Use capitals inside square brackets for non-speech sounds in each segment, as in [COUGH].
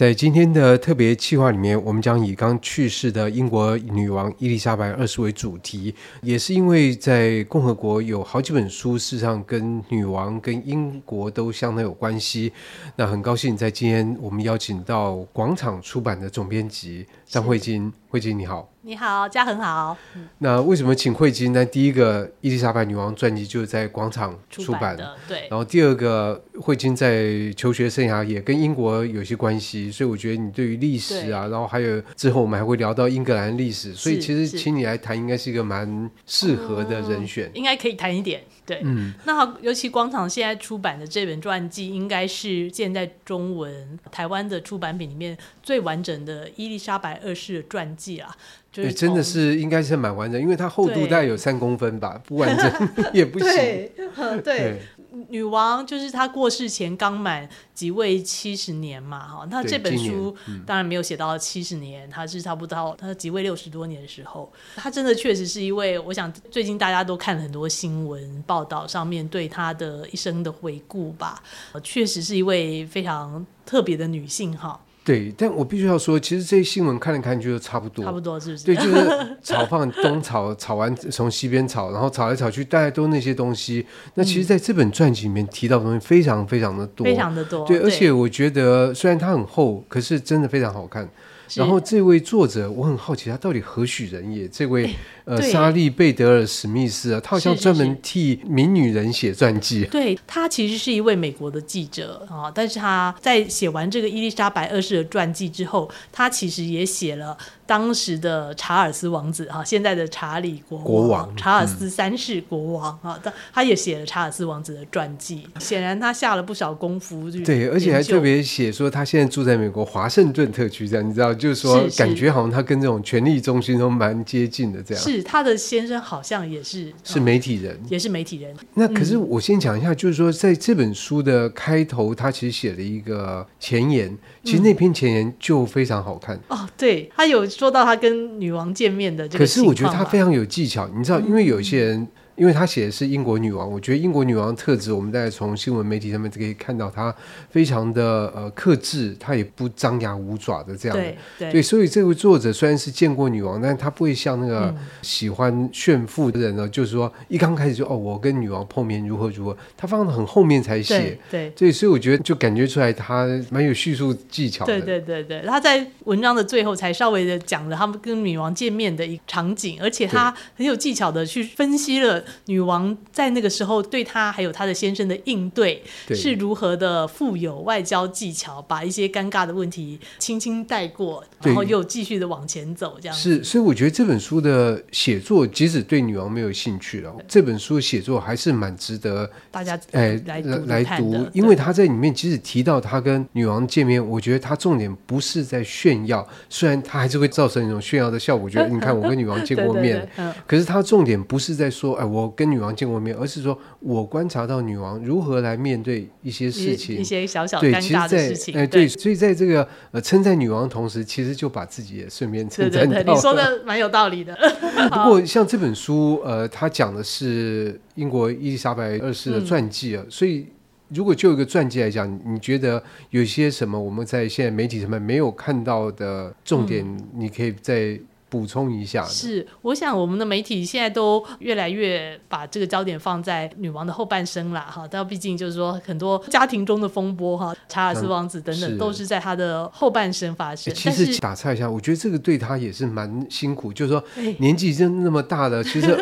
在今天的特别企划里面，我们将以刚去世的英国女王伊丽莎白二世为主题，也是因为在共和国有好几本书，事实上跟女王、跟英国都相当有关系。那很高兴在今天我们邀请到广场出版的总编辑张慧晶，慧晶你好。你好，家很好。那为什么请慧晶呢？第一个伊丽莎白女王传记就是在广场出版，的，对。然后第二个，慧晶在求学生涯也跟英国有些关系，所以我觉得你对于历史啊，然后还有之后我们还会聊到英格兰历史，所以其实请你来谈应该是一个蛮适合的人选，嗯、应该可以谈一点。对，嗯，那好，尤其广场现在出版的这本传记，应该是现在中文台湾的出版品里面最完整的伊丽莎白二世的传记啊。对、就是，真的是应该是蛮完整，因为它厚度大概有三公分吧，不完整 [LAUGHS] 也不行。对，对，对，女王就是她过世前刚满即位七十年嘛，哈，那这本书当然没有写到七十年，她、嗯、是差不多她即位六十多年的时候，她真的确实是一位，我想最近大家都看了很多新闻报道上面对她的一生的回顾吧，确实是一位非常特别的女性哈。对，但我必须要说，其实这些新闻看来看去都差不多，差不多是不是？对，就是 [LAUGHS] 炒饭东炒，炒完从西边炒，然后炒来炒去，大概都那些东西。那其实，在这本传记里面提到的东西非常非常的多，非常的多。对，而且我觉得虽然它很厚，可是真的非常好看。然后这位作者，我很好奇他到底何许人也？这位呃，莎莉贝德尔史密斯啊，他好像专门替名女人写传记。对，他其实是一位美国的记者啊，但是他在写完这个伊丽莎白二世的传记之后，他其实也写了当时的查尔斯王子哈，现在的查理国王，国王查尔斯三世国王啊，他也写了查尔斯王子的传记。显然他下了不少功夫。对，而且还特别写说他现在住在美国华盛顿特区，这样你知道。就是说，感觉好像他跟这种权力中心都蛮接近的，这样。是他的先生好像也是是媒体人，也是媒体人。那可是我先讲一下，就是说，在这本书的开头，他其实写了一个前言，其实那篇前言就非常好看。哦，对，他有说到他跟女王见面的这个。可是我觉得他非常有技巧，你知道，因为有一些人。因为他写的是英国女王，我觉得英国女王的特质，我们大概从新闻媒体上面可以看到，她非常的呃克制，她也不张牙舞爪的这样的。对对，对，所以这位作者虽然是见过女王，但是他不会像那个喜欢炫富的人呢，嗯、就是说一刚开始就哦，我跟女王碰面如何如何，他放到很后面才写。对对，所以我觉得就感觉出来他蛮有叙述技巧的。对对对对，他在文章的最后才稍微的讲了他们跟女王见面的一场景，而且他很有技巧的去分析了。女王在那个时候对她还有她的先生的应对是如何的富有外交技巧，把一些尴尬的问题轻轻带过，然后又继续的往前走，这样。是。所以我觉得这本书的写作，即使对女王没有兴趣了，这本书写作还是蛮值得大家哎来来读，因为他在里面即使提到他跟女王见面，我觉得他重点不是在炫耀，虽然他还是会造成一种炫耀的效果，觉得你看我跟女王见过面，[LAUGHS] 对对对，可是他重点不是在说哎我。跟女王见过面，而是说我观察到女王如何来面对一些事情，一些小小尴尬的事情。哎，对，所以在这个呃称赞女王的同时，其实就把自己也顺便称赞。对对对，你说的蛮有道理的。[LAUGHS] [LAUGHS] 不过像这本书，呃，它讲的是英国伊丽莎白二世的传记啊，嗯，所以如果就一个传记来讲，你觉得有些什么我们在现在媒体上面没有看到的重点，嗯，你可以在。补充一下，是我想我们的媒体现在都越来越把这个焦点放在女王的后半生啦，哈，但毕竟就是说很多家庭中的风波哈，查尔斯王子等等都是在他的后半生发生。其实打岔一下，我觉得这个对他也是蛮辛苦，就是说年纪真那么大了，[LAUGHS] 其实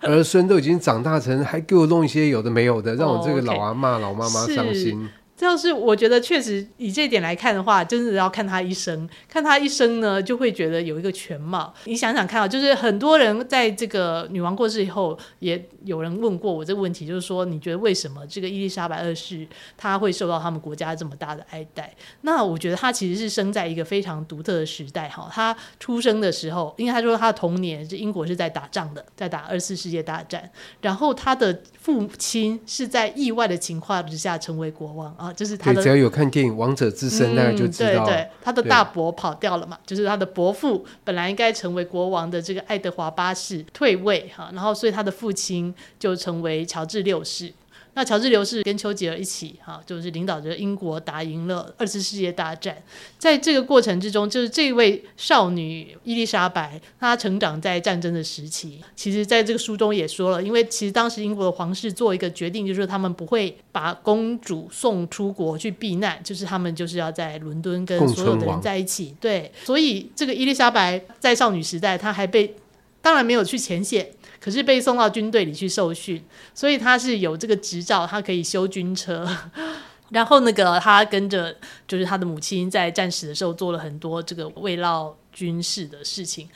儿孙都已经长大成，还给我弄一些有的没有的，让我这个老阿嬷、老妈妈伤心。就是我觉得确实以这点来看的话，真的要看他一生，看他一生呢，就会觉得有一个全貌。你想想看啊，就是很多人在这个女王过世以后，也有人问过我这个问题，就是说你觉得为什么这个伊丽莎白二世她会受到他们国家这么大的爱戴？那我觉得她其实是生在一个非常独特的时代哈。她出生的时候，因为她说她的童年是英国是在打仗的，在打二次世界大战，然后她的父亲是在意外的情况之下成为国王啊。就是他的，只要有看电影《王者之声》，那个就知道，对对，他的大伯跑掉了嘛，就是他的伯父本来应该成为国王的这个爱德华八世退位哈，然后所以他的父亲就成为乔治六世。那乔治·刘氏跟丘吉尔一起，哈，就是领导着英国打赢了二次世界大战。在这个过程之中，就是这位少女伊丽莎白，她成长在战争的时期。其实，在这个书中也说了，因为其实当时英国的皇室做一个决定，就是他们不会把公主送出国去避难，就是他们就是要在伦敦跟所有的人在一起。对，所以这个伊丽莎白在少女时代，她还被当然没有去前线。可是被送到军队里去受训，所以他是有这个执照，他可以修军车。[LAUGHS] 然后那个他跟着就是他的母亲在战时的时候做了很多这个慰劳军事的事情。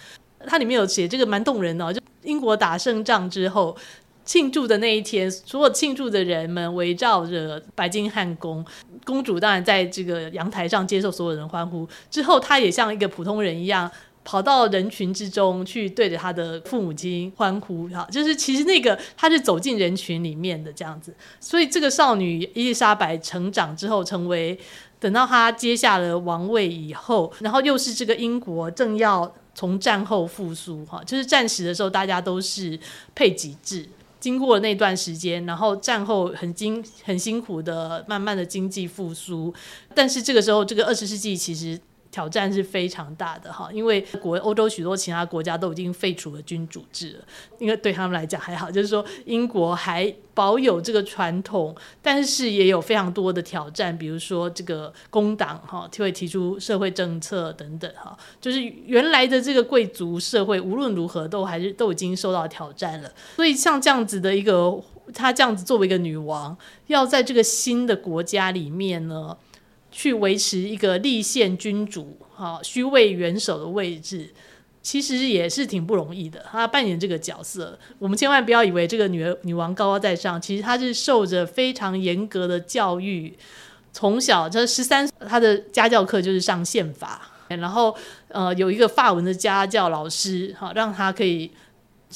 他里面有写这个蛮动人的，就英国打胜仗之后庆祝的那一天，所有庆祝的人们围绕着白金汉宫，公主当然在这个阳台上接受所有人欢呼。之后，他也像一个普通人一样。跑到人群之中去，对着他的父母亲欢呼，哈，就是其实那个他是走进人群里面的这样子，所以这个少女伊丽莎白成长之后，成为等到她接下了王位以后，然后又是这个英国正要从战后复苏，哈，就是战时的时候大家都是配给制，经过那段时间，然后战后很辛很辛苦的慢慢的经济复苏，但是这个时候这个二十世纪其实。挑战是非常大的哈，因为国欧洲许多其他国家都已经废除了君主制了，因为对他们来讲还好，就是说英国还保有这个传统，但是也有非常多的挑战，比如说这个工党哈，就会提出社会政策等等哈，就是原来的这个贵族社会无论如何都还是都已经受到挑战了，所以像这样子的一个，她这样子作为一个女王，要在这个新的国家里面呢，去维持一个立宪君主、哈虚位元首的位置，其实也是挺不容易的。他扮演这个角色，我们千万不要以为这个女儿女王高高在上，其实她是受着非常严格的教育，从小这十三，她的家教课就是上宪法，然后呃有一个法文的家教老师，哈让她可以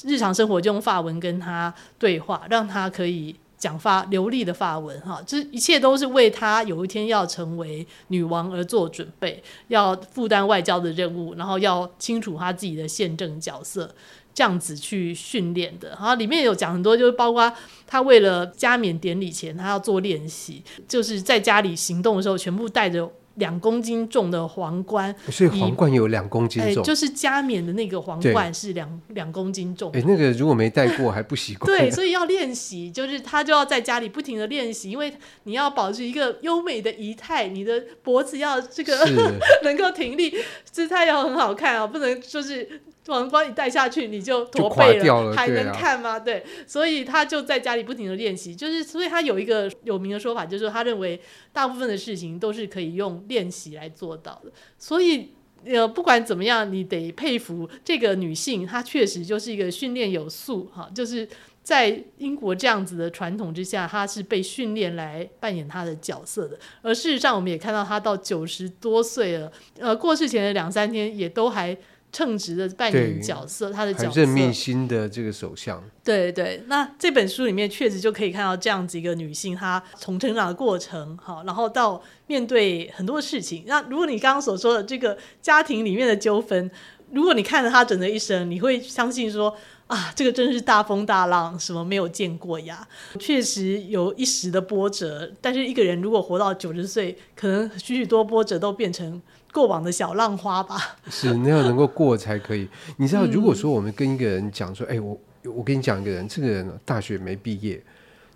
日常生活就用法文跟她对话，让她可以。讲法流利的法文，哈，这一切都是为她有一天要成为女王而做准备，要负担外交的任务，然后要清楚她自己的宪政角色，这样子去训练的。然后里面有讲很多，就是包括她为了加冕典礼前，她要做练习，就是在家里行动的时候，全部带着。两公斤重的皇冠，所以皇冠有两公斤重，就是加冕的那个皇冠是两两公斤重。哎，那个如果没戴过还不习惯。对，所以要练习，就是他就要在家里不停的练习，因为你要保持一个优美的仪态，你的脖子要这个 [LAUGHS] 能够挺立，姿态要很好看啊，不能就是。皇冠一戴下去，你就驼背了，了还能看吗？对，啊、对，所以他就在家里不停的练习，就是所以他有一个有名的说法，就是说他认为大部分的事情都是可以用练习来做到的。所以呃，不管怎么样，你得佩服这个女性，她确实就是一个训练有素哈，就是在英国这样子的传统之下，她是被训练来扮演她的角色的。而事实上，我们也看到她到九十多岁了，呃，过世前的两三天也都还。称职的扮演角色，他的角色，任命新的这个首相。对对，那这本书里面确实就可以看到这样子一个女性，她从成长的过程，好，然后到面对很多事情。那如果你刚刚所说的这个家庭里面的纠纷，如果你看了她整个一生，你会相信说啊，这个真是大风大浪，什么没有见过呀？确实有一时的波折，但是一个人如果活到九十岁，可能许许多波折都变成。过往的小浪花吧，是那样能够过才可以。[LAUGHS] 你知道，如果说我们跟一个人讲说，哎、我我跟你讲一个人，这个人大学没毕业，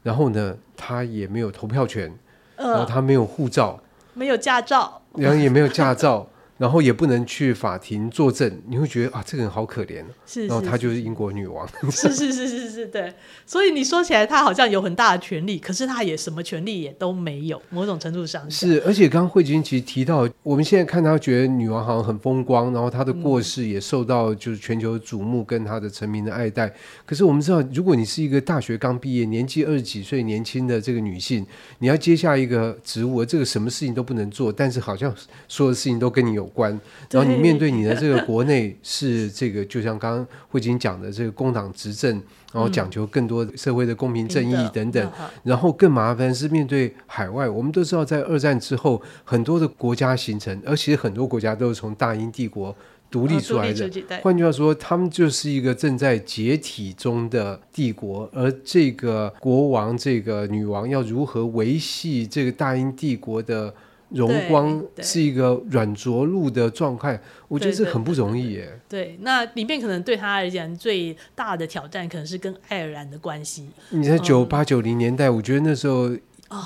然后呢，他也没有投票权，呃、然后他没有护照，没有驾照，然后也没有驾照。[LAUGHS] 然后也不能去法庭作证，你会觉得啊，这个人好可怜。是，是，是，然后她就是英国女王。是 [LAUGHS] 是是是是，对。所以你说起来，她好像有很大的权利，可是她也什么权利也都没有。某种程度上是。而且刚刚慧君其实提到，我们现在看她觉得女王好像很风光，然后她的过世也受到就是全球瞩目，跟她的臣民的爱戴。嗯、可是我们知道，如果你是一个大学刚毕业、年纪二十几岁年轻的这个女性，你要接下一个职务，这个什么事情都不能做，但是好像所有的事情都跟你有关。然后你面对你的这个国内是这个，就像刚刚慧晶讲的这个工党执政，然后讲求更多社会的公平正义等等。然后更麻烦是面对海外，我们都知道在二战之后很多的国家形成，而其实很多国家都是从大英帝国独立出来的。换句话说，他们就是一个正在解体中的帝国，而这个国王、这个女王要如何维系这个大英帝国的荣光，是一个软着陆的状态。我觉得这很不容易耶。对，那里面可能对他而言最大的挑战，可能是跟爱尔兰的关系。你在九八九零年代，我觉得那时候。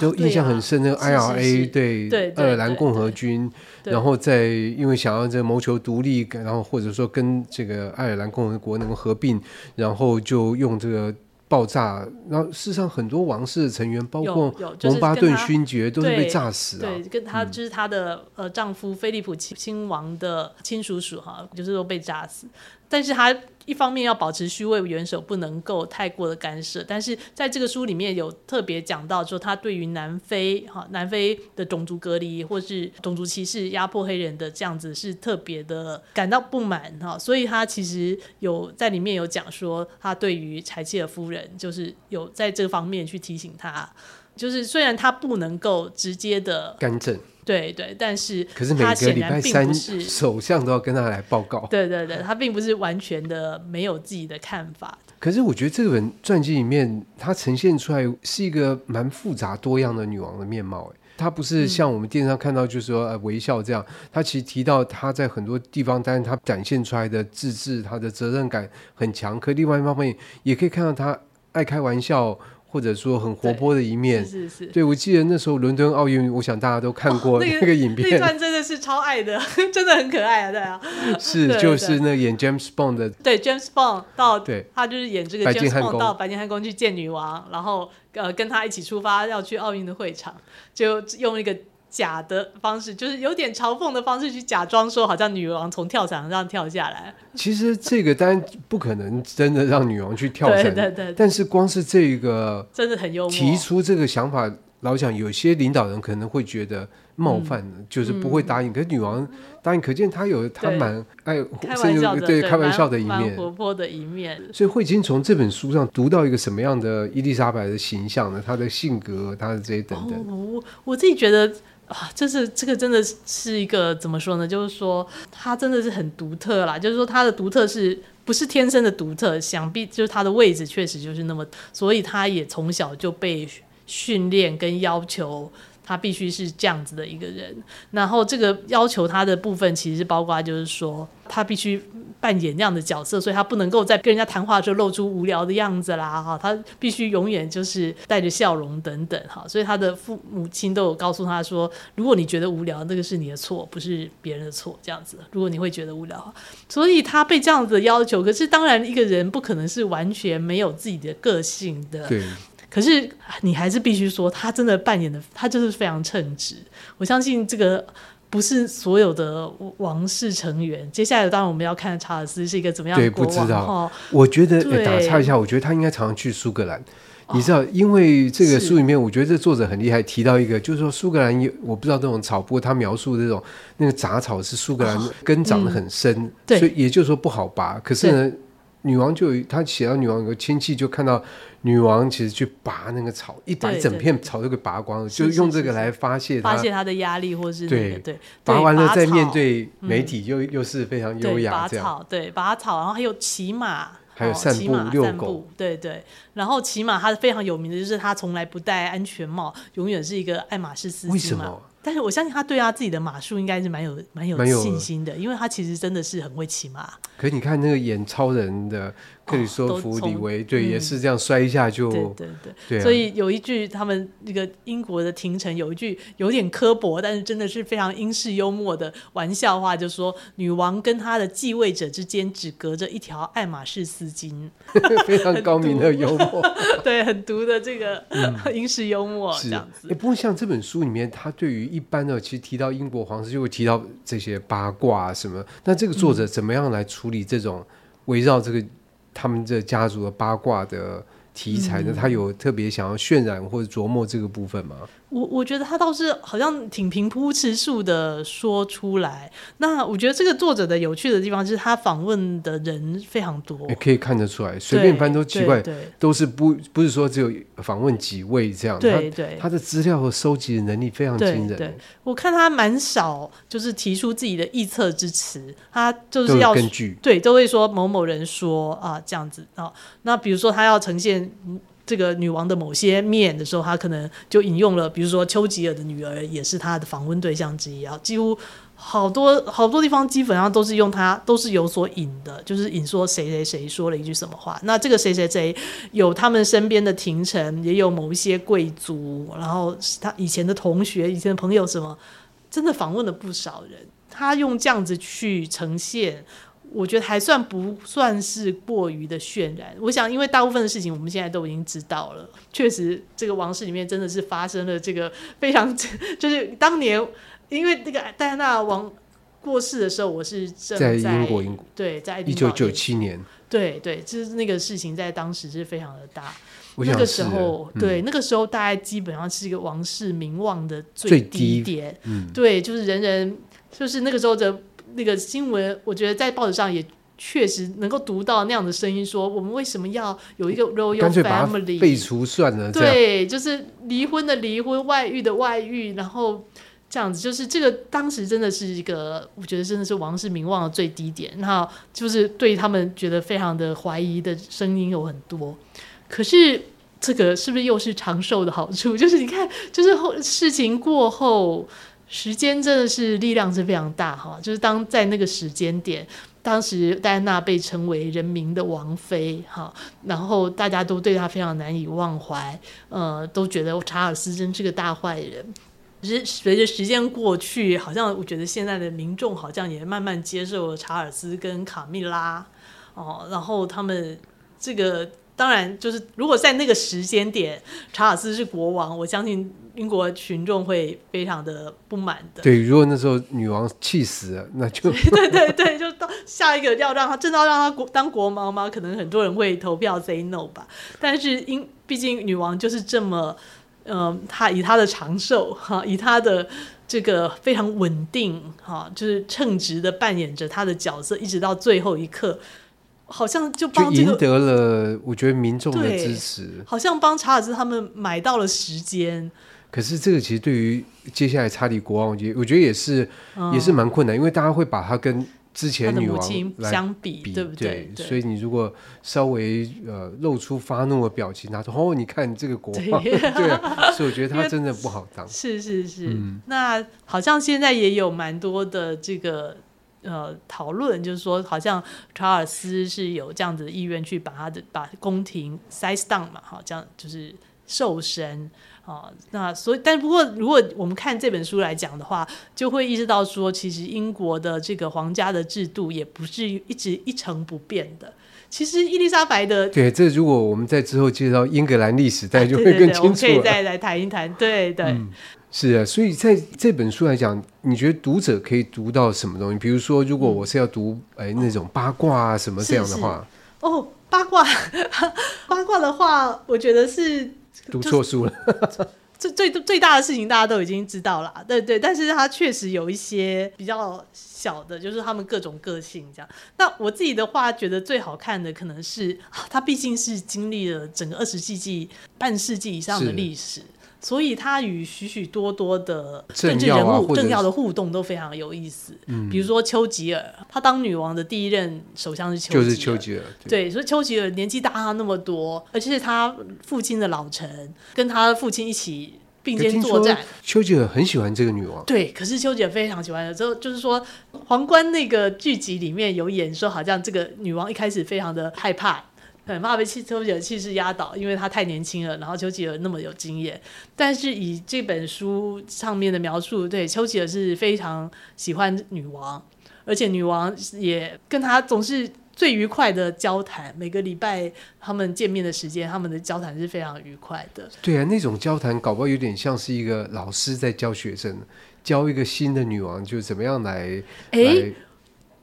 都印象很深，那个 IRA 对爱尔兰共和军，然后在因为想要这谋求独立，然后或者说跟这个爱尔兰共和国能够合并，然后就用这个爆炸，然后事实上很多王室的成员，包括蒙巴顿勋爵，都是被炸死啊。对，跟他就是他的呃丈夫菲利普亲王的亲叔叔哈，就是都被炸死。但是他一方面要保持虚位元首，不能够太过的干涉。但是在这个书里面有特别讲到，说他对于南非哈南非的种族隔离或是种族歧视、压迫黑人的这样子是特别的感到不满哈。所以他其实有在里面有讲说，他对于柴契尔夫人就是有在这方面去提醒他，就是虽然他不能够直接的干政。对对，但是可是每个礼拜三首相都要跟他来报告。对对对，他并不是完全的没有自己的看法。可是我觉得这本传记里面，它呈现出来是一个蛮复杂多样的女王的面貌。哎，她不是像我们电视上看到，就是说、呃、微笑这样。她其实提到她在很多地方，但是她展现出来的自制，她的责任感很强。可另外一方面，也可以看到她爱开玩笑。或者说很活泼的一面，是是是。对，我记得那时候伦敦奥运，我想大家都看过那个影片，那段真的是超爱的，[LAUGHS] 真的很可爱啊，对啊。是，就是那演 James Bond 的，对 James Bond 到，对，他就是演这个 James Bond 到白金汉宫去见女王，然后呃跟他一起出发要去奥运的会场，就用一个。假的方式，就是有点嘲讽的方式去假装说，好像女王从跳伞上跳下来。[LAUGHS] 其实这个当然不可能真的让女王去跳伞，[LAUGHS] 对对对。但是光是这个真的很幽默。提出这个想法，老讲有些领导人可能会觉得冒犯就是不会答应。嗯、可是女王答应，可见她有她蛮爱开玩笑的，对开玩笑的一面，活泼的一面。所以慧清从这本书上读到一个什么样的伊丽莎白的形象呢？她的性格，她的这些等等。哦、我我自己觉得。啊，这是这个真的是一个怎么说呢？就是说，他真的是很独特啦。就是说，他的独特是不是天生的独特？想必就是他的位置确实就是那么，所以他也从小就被训练跟要求。他必须是这样子的一个人，然后这个要求他的部分其实包括，就是说他必须扮演那样的角色，所以他不能够在跟人家谈话的时候露出无聊的样子啦，哈，他必须永远就是带着笑容等等，哈，所以他的父母亲都有告诉他说，如果你觉得无聊，那个是你的错，不是别人的错，这样子。如果你会觉得无聊，所以他被这样子的要求，可是当然一个人不可能是完全没有自己的个性的。对对。可是你还是必须说，他真的扮演的，他就是非常称职。我相信这个不是所有的王室成员。接下来，当然我们要看查尔斯是一个怎么样的国王。对，不知道。我觉得打岔一下，我觉得他应该常常去苏格兰。你知道，因为这个书里面，我觉得这作者很厉害，提到一个，就是说苏格兰有，我不知道这种草，不过他描述的这种那个杂草是苏格兰根长得很深，哦嗯，所以也就是说不好拔。可是呢，女王就有他写到女王有个亲戚就看到。女王其实去拔那个草，一把一整片草都给拔光了，就用这个来发泄发泄她的压力，或是、那个、对对，拔完了再面对媒体，又、嗯、又是非常优雅这样。拔草，对，拔草，然后还有骑马，还有散步、哦、遛狗，对对。然后骑马，他非常有名的就是他从来不戴安全帽，永远是一个爱马仕司机嘛。为什么？但是我相信他对他自己的马术应该是蛮有蛮有信心的，因为他其实真的是很会骑马。可是你看那个演超人的克里斯托弗李维，对、嗯，也是这样摔一下就。对对对，对、啊。所以有一句他们那个英国的廷臣有一句有点刻薄，但是真的是非常英式幽默的玩笑话，就说女王跟她的继位者之间只隔着一条爱马仕丝巾，[LAUGHS] 非常高明的幽默。[LAUGHS] 对，很毒的这个、嗯、[LAUGHS] 英式幽默这样子。也不过像这本书里面，他对于一般的，其实提到英国皇室就会提到这些八卦啊什么。那这个作者怎么样来处理这种围绕这个他们这家族的八卦的题材呢？嗯、他有特别想要渲染或者琢磨这个部分吗？我我觉得他倒是好像挺平铺直述的说出来。那我觉得这个作者的有趣的地方就是他访问的人非常多，也可以看得出来，随便翻都奇怪，都是不不是说只有访问几位这样。对对，他的资料和收集的能力非常惊人。对，对，我看他蛮少就是提出自己的臆测之词，他就是要根据对都会说某某人说啊这样子啊。那比如说他要呈现。这个女王的某些面的时候，他可能就引用了，比如说丘吉尔的女儿也是他的访问对象之一啊。几乎好多好多地方基本上都是用他，都是有所引的，就是引说谁谁谁说了一句什么话。那这个谁谁谁有他们身边的廷臣，也有某一些贵族，然后他以前的同学、以前的朋友什么，真的访问了不少人。他用这样子去呈现。我觉得还算不算是过于的渲染。我想，因为大部分的事情我们现在都已经知道了，确实这个王室里面真的是发生了这个非常，[LAUGHS] 就是当年因为那个戴安娜王过世的时候，我是正在，在英国，英国对，在一九九七年，对对，就是那个事情在当时是非常的大。那个时候，嗯、对那个时候大概基本上是一个王室名望的最低点，嗯、对，就是人人就是那个时候的。那个新闻，我觉得在报纸上也确实能够读到那样的声音，说我们为什么要有一个 royal family？废除算了，对，就是离婚的离婚，外遇的外遇，然后这样子，就是这个当时真的是一个，我觉得真的是王室名望的最低点，然后就是对他们觉得非常的怀疑的声音有很多。可是这个是不是又是长寿的好处？[LAUGHS] 就是你看，就是后事情过后。时间真的是力量是非常大哈，就是当在那个时间点，当时戴安娜被称为人民的王妃哈，然后大家都对她非常难以忘怀，呃，都觉得查尔斯真是个大坏人。可是随着时间过去，好像我觉得现在的民众好像也慢慢接受了查尔斯跟卡蜜拉哦，然后他们这个。当然，就是如果在那个时间点，查尔斯是国王，我相信英国群众会非常的不满的。对，如果那时候女王气死了，那就 [LAUGHS] 对对对，就到下一个要让他真的要让他国当国王吗？可能很多人会投票 say no 吧。但是因毕竟女王就是这么，嗯、呃，她以她的长寿哈，以她的这个非常稳定哈，就是称职的扮演着她的角色，一直到最后一刻。好像就帮这个赢得了，我觉得民众的支持，好像帮查尔斯他们买到了时间。可是这个其实对于接下来查理国王，我觉得我觉得也是、嗯、也是蛮困难，因为大家会把他跟之前女王相比，对不对？所以你如果稍微呃露出发怒的表情，他说：“哦，你看这个国王，对，[LAUGHS] 对啊。”所以我觉得他真的不好当。[LAUGHS] 是是是，嗯、那好像现在也有蛮多的这个。呃，讨论就是说，好像查尔斯是有这样子的意愿去把他的把宫廷 size down 嘛，哈，这样就是瘦身啊。那所以，但不过，如果我们看这本书来讲的话，就会意识到说，其实英国的这个皇家的制度也不是一直一成不变的。其实伊丽莎白的对，这如果我们在之后介绍英格兰历史，大家就会更清楚了。啊、对对对，我们可以再来谈一谈，对对。嗯是啊，所以在这本书来讲，你觉得读者可以读到什么东西？比如说，如果我是要读哎、嗯、那种八卦啊什么这样的话，哦，八卦 [LAUGHS] 八卦的话，我觉得是读错书了。[LAUGHS] 最最最大的事情大家都已经知道了，对对，但是它确实有一些比较小的，就是他们各种个性这样。那我自己的话，觉得最好看的可能是它毕竟是经历了整个二十世纪半世纪以上的历史。所以他与许许多多的政治人物、政要、啊、的互动都非常有意思。嗯，比如说丘吉尔，他当女王的第一任首相是丘吉尔。就是丘吉尔。对，对，所以丘吉尔年纪大他那么多，而且是他父亲的老臣，跟他父亲一起并肩作战。丘吉尔很喜欢这个女王。对，可是丘吉尔非常喜欢的，就就是说，皇冠那个剧集里面有演说，好像这个女王一开始非常的害怕。很怕被丘吉尔气势压倒，因为他太年轻了，然后丘吉尔那么有经验。但是以这本书上面的描述，对丘吉尔是非常喜欢女王，而且女王也跟他总是最愉快的交谈。每个礼拜他们见面的时间，他们的交谈是非常愉快的。对啊，那种交谈搞不好有点像是一个老师在教学生，教一个新的女王就怎么样来，诶来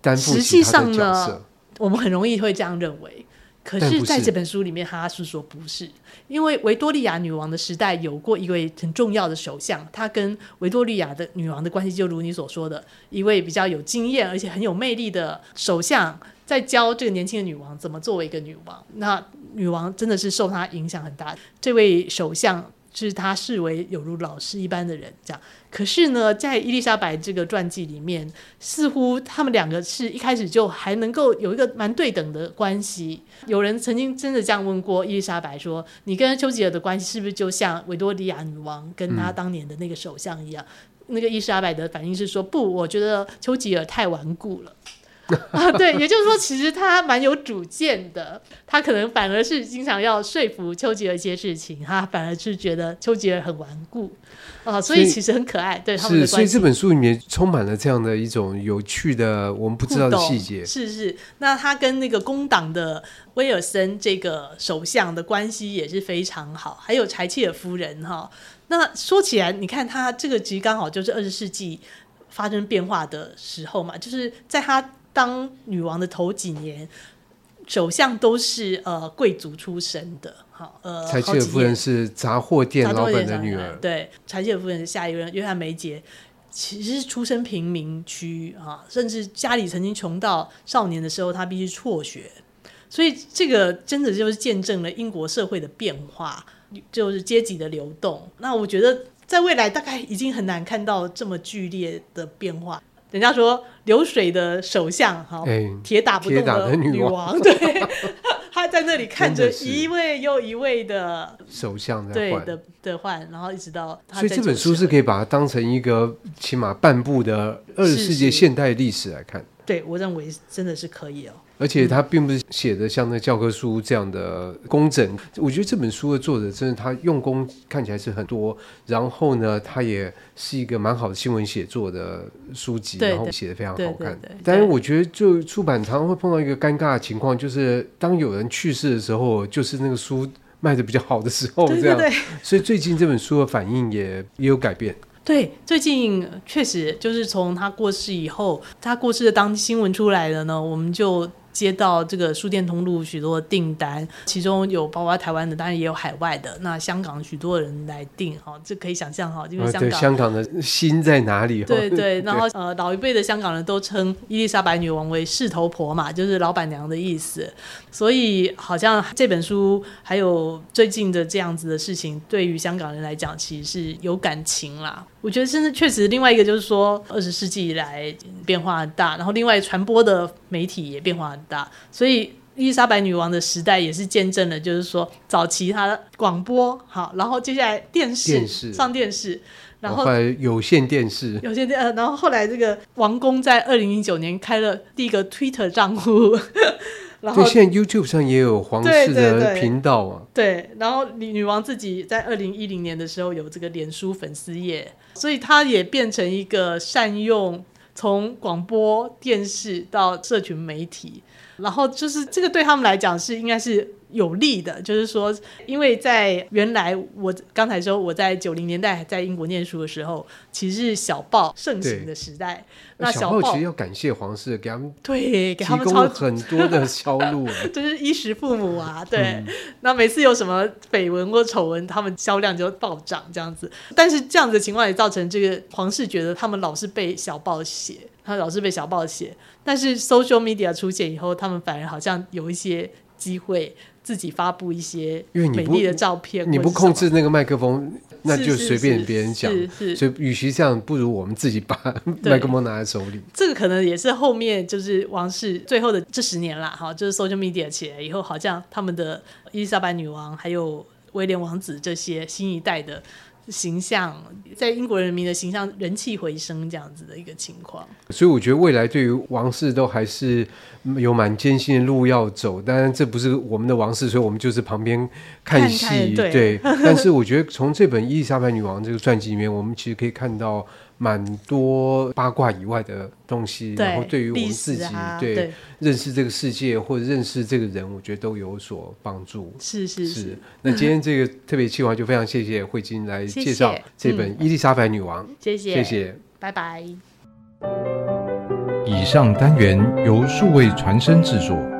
担负。实际上呢，我们很容易会这样认为。可是在这本书里面，哈是说不是，因为维多利亚女王的时代有过一位很重要的首相，他跟维多利亚的女王的关系，就如你所说的，一位比较有经验而且很有魅力的首相，在教这个年轻的女王怎么作为一个女王。那女王真的是受他影响很大，这位首相。是他视为有如老师一般的人，这样。可是呢，在伊丽莎白这个传记里面，似乎他们两个是一开始就还能够有一个蛮对等的关系。有人曾经真的这样问过伊丽莎白说：“你跟丘吉尔的关系是不是就像维多利亚女王跟她当年的那个首相一样？”嗯、那个伊丽莎白的反应是说：“不，我觉得丘吉尔太顽固了。” [LAUGHS] 啊，对，也就是说，其实他蛮有主见的，他可能反而是经常要说服丘吉尔一些事情，他反而是觉得丘吉尔很顽固啊，所以其实很可爱。对，他们的关系。是，所以这本书里面充满了这样的一种有趣的我们不知道的细节。是是，那他跟那个工党的威尔森这个首相的关系也是非常好，还有柴契尔夫人哈。那说起来，你看他这个其实刚好就是二十世纪发生变化的时候嘛，就是在他。当女王的头几年，首相都是呃贵族出身的，好呃。柴契尔夫人是杂货店老板的女儿，对，柴契尔夫人是下一任约翰梅杰，其实是出身贫民区啊，甚至家里曾经穷到少年的时候他必须辍学，所以这个真的就是见证了英国社会的变化，就是阶级的流动。那我觉得在未来大概已经很难看到这么剧烈的变化。人家说流水的首相，哈，铁打不动的女王，对，[LAUGHS] 他在那里看着一位又一位的首相在换，对的的换，然后一直到。所以这本书是可以把它当成一个起码半部的二十世纪现代历史来看。对，我认为真的是可以哦。而且他并不是写的像那教科书这样的工整，我觉得这本书的作者真的他用功看起来是很多，然后呢，他也是一个蛮好的新闻写作的书籍，然后写的非常好看。但是我觉得就出版常常会碰到一个尴尬的情况，就是当有人去世的时候，就是那个书卖的比较好的时候，这样。所以最近这本书的反应也也有改变。对，最近确实就是从他过世以后，他过世的当新闻出来了呢，我们就。接到这个书店通路许多的订单，其中有包括台湾的，当然也有海外的。那香港许多人来订，哈，这可以想象哈，因为香港、啊、香港的心在哪里？对对，然后呃，老一辈的香港人都称伊丽莎白女王为事头婆嘛，就是老板娘的意思。所以好像这本书还有最近的这样子的事情，对于香港人来讲，其实是有感情啦。我觉得真的确实，另外一个就是说，二十世纪以来变化很大，然后另外传播的媒体也变化很大，所以伊丽莎白女王的时代也是见证了，就是说早期她的广播好，然后接下来电视，电视上电视，然后，后来有线电视，有线电，然后后来这个王宫在二零零九年开了第一个 Twitter 账户。[LAUGHS] 然后现在 YouTube 上也有皇室的频道啊。对，对，对，然后女女王自己在二零一零年的时候有这个脸书粉丝页，所以它也变成一个善用从广播电视到社群媒体，然后就是这个对他们来讲是应该是。有利的，就是说，因为在原来我刚才说我在九零年代在英国念书的时候，其实是小报盛行的时代。那小报其实要感谢皇室给他们对给他们提供了很多的销路，[LAUGHS] 就是衣食父母啊。对，嗯、那每次有什么绯闻或丑闻，他们销量就暴涨这样子。但是这样子的情况也造成这个皇室觉得他们老是被小报写，他老是被小报写。但是 social media 出现以后，他们反而好像有一些机会。自己发布一些美丽的照片，你不控制那个麦克风，那就随便别人讲。所以，与其这样，不如我们自己把麦克风拿在手里。这个可能也是后面就是王室最后的这十年啦，哈，就是 social media 起来以后，好像他们的伊丽莎白女王还有威廉王子这些新一代的。形象在英国人民的形象人气回升，这样子的一个情况。所以我觉得未来对于王室都还是有蛮艰辛的路要走。当然这不是我们的王室，所以我们就是旁边看戏。看看对，对但是我觉得从这本伊丽莎白女王这个传记里面，我们其实可以看到。蛮多八卦以外的东西，然后对于我们自己、啊、对，对认识这个世界或者认识这个人，我觉得都有所帮助。是是是，是。那今天这个特别企划就非常谢谢慧晶来介绍这本《伊丽莎白女王》谢谢，谢谢，谢谢，拜拜。以上单元由数位传声制作。